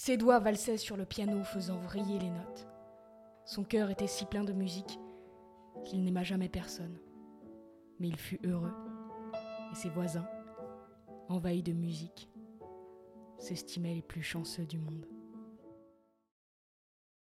Ses doigts valsaient sur le piano faisant vriller les notes. Son cœur était si plein de musique qu'il n'aima jamais personne. Mais il fut heureux, et ses voisins, envahis de musique, s'estimaient les plus chanceux du monde.